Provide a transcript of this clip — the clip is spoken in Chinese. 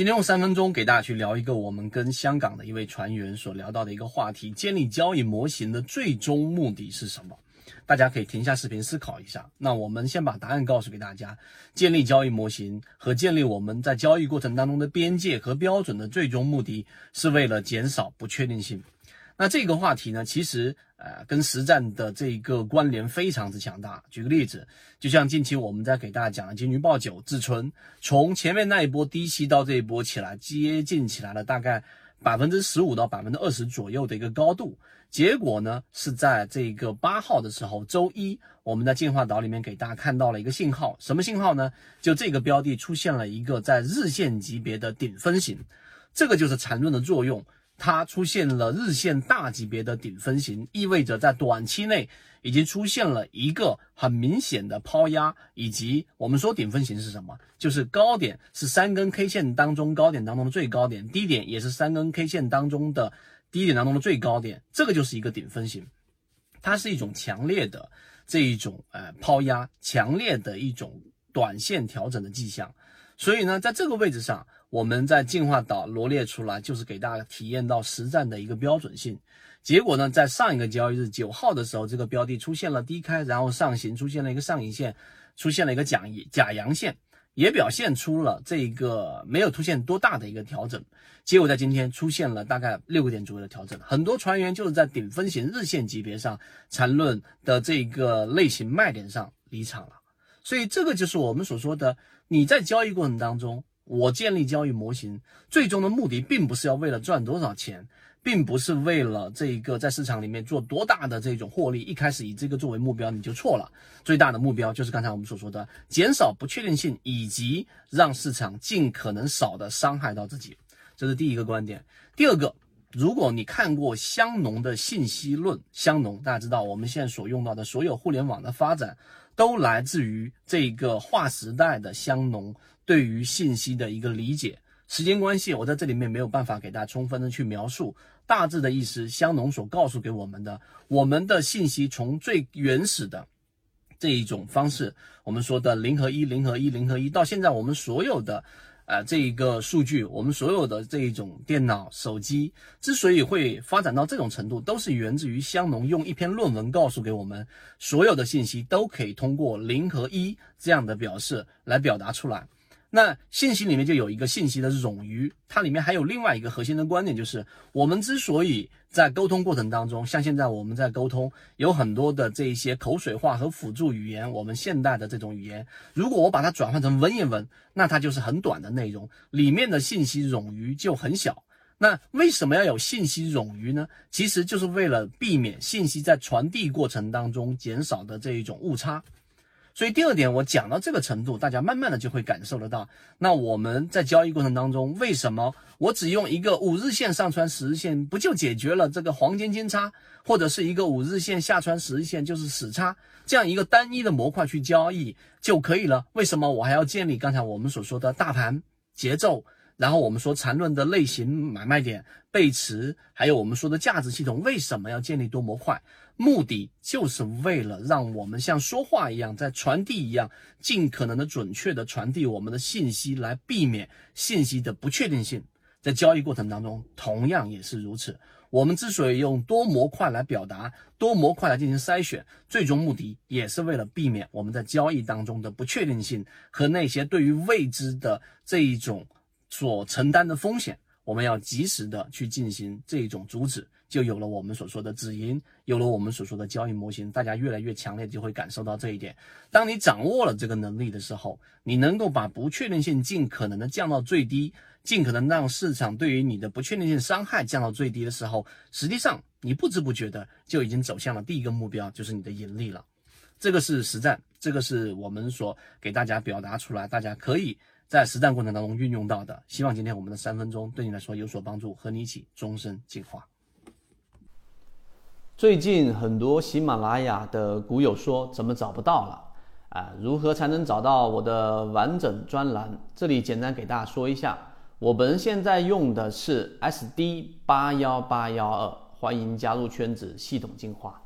今天用三分钟给大家去聊一个我们跟香港的一位船员所聊到的一个话题：建立交易模型的最终目的是什么？大家可以停下视频思考一下。那我们先把答案告诉给大家：建立交易模型和建立我们在交易过程当中的边界和标准的最终目的是为了减少不确定性。那这个话题呢，其实呃跟实战的这个关联非常之强大。举个例子，就像近期我们在给大家讲的金鱼报九自存，从前面那一波低吸到这一波起来，接近起来了大概百分之十五到百分之二十左右的一个高度。结果呢是在这个八号的时候，周一我们在进化岛里面给大家看到了一个信号，什么信号呢？就这个标的出现了一个在日线级别的顶分型，这个就是缠论的作用。它出现了日线大级别的顶分型，意味着在短期内已经出现了一个很明显的抛压，以及我们说顶分型是什么？就是高点是三根 K 线当中高点当中的最高点，低点也是三根 K 线当中的低点当中的最高点，这个就是一个顶分型，它是一种强烈的这一种呃抛压，强烈的一种短线调整的迹象。所以呢，在这个位置上，我们在进化岛罗列出来，就是给大家体验到实战的一个标准性。结果呢，在上一个交易日九号的时候，这个标的出现了低开，然后上行，出现了一个上影线，出现了一个假假阳线，也表现出了这个没有出现多大的一个调整。结果在今天出现了大概六个点左右的调整，很多船员就是在顶分型日线级别上缠论的这个类型卖点上离场了。所以这个就是我们所说的，你在交易过程当中，我建立交易模型，最终的目的并不是要为了赚多少钱，并不是为了这一个在市场里面做多大的这种获利。一开始以这个作为目标，你就错了。最大的目标就是刚才我们所说的，减少不确定性，以及让市场尽可能少的伤害到自己。这是第一个观点。第二个，如果你看过香农的信息论，香农大家知道，我们现在所用到的所有互联网的发展。都来自于这个划时代的香农对于信息的一个理解。时间关系，我在这里面没有办法给大家充分的去描述大致的意思。香农所告诉给我们的，我们的信息从最原始的这一种方式，我们说的零和一、零和一、零和一，到现在我们所有的。啊，这一个数据，我们所有的这一种电脑、手机之所以会发展到这种程度，都是源自于香农用一篇论文告诉给我们，所有的信息都可以通过零和一这样的表示来表达出来。那信息里面就有一个信息的冗余，它里面还有另外一个核心的观点，就是我们之所以在沟通过程当中，像现在我们在沟通，有很多的这一些口水话和辅助语言，我们现代的这种语言，如果我把它转换成文言文，那它就是很短的内容，里面的信息冗余就很小。那为什么要有信息冗余呢？其实就是为了避免信息在传递过程当中减少的这一种误差。所以第二点，我讲到这个程度，大家慢慢的就会感受得到。那我们在交易过程当中，为什么我只用一个五日线上穿十日线，不就解决了这个黄金金叉，或者是一个五日线下穿十日线就是死叉这样一个单一的模块去交易就可以了？为什么我还要建立刚才我们所说的大盘节奏？然后我们说缠论的类型买卖点背驰，还有我们说的价值系统，为什么要建立多模块？目的就是为了让我们像说话一样，在传递一样，尽可能的准确的传递我们的信息，来避免信息的不确定性。在交易过程当中，同样也是如此。我们之所以用多模块来表达，多模块来进行筛选，最终目的也是为了避免我们在交易当中的不确定性和那些对于未知的这一种。所承担的风险，我们要及时的去进行这种阻止，就有了我们所说的止盈，有了我们所说的交易模型。大家越来越强烈就会感受到这一点。当你掌握了这个能力的时候，你能够把不确定性尽可能的降到最低，尽可能让市场对于你的不确定性伤害降到最低的时候，实际上你不知不觉的就已经走向了第一个目标，就是你的盈利了。这个是实战，这个是我们所给大家表达出来，大家可以。在实战过程当中运用到的，希望今天我们的三分钟对你来说有所帮助，和你一起终身进化。最近很多喜马拉雅的股友说怎么找不到了啊？如何才能找到我的完整专栏？这里简单给大家说一下，我们现在用的是 SD 八幺八幺二，欢迎加入圈子，系统进化。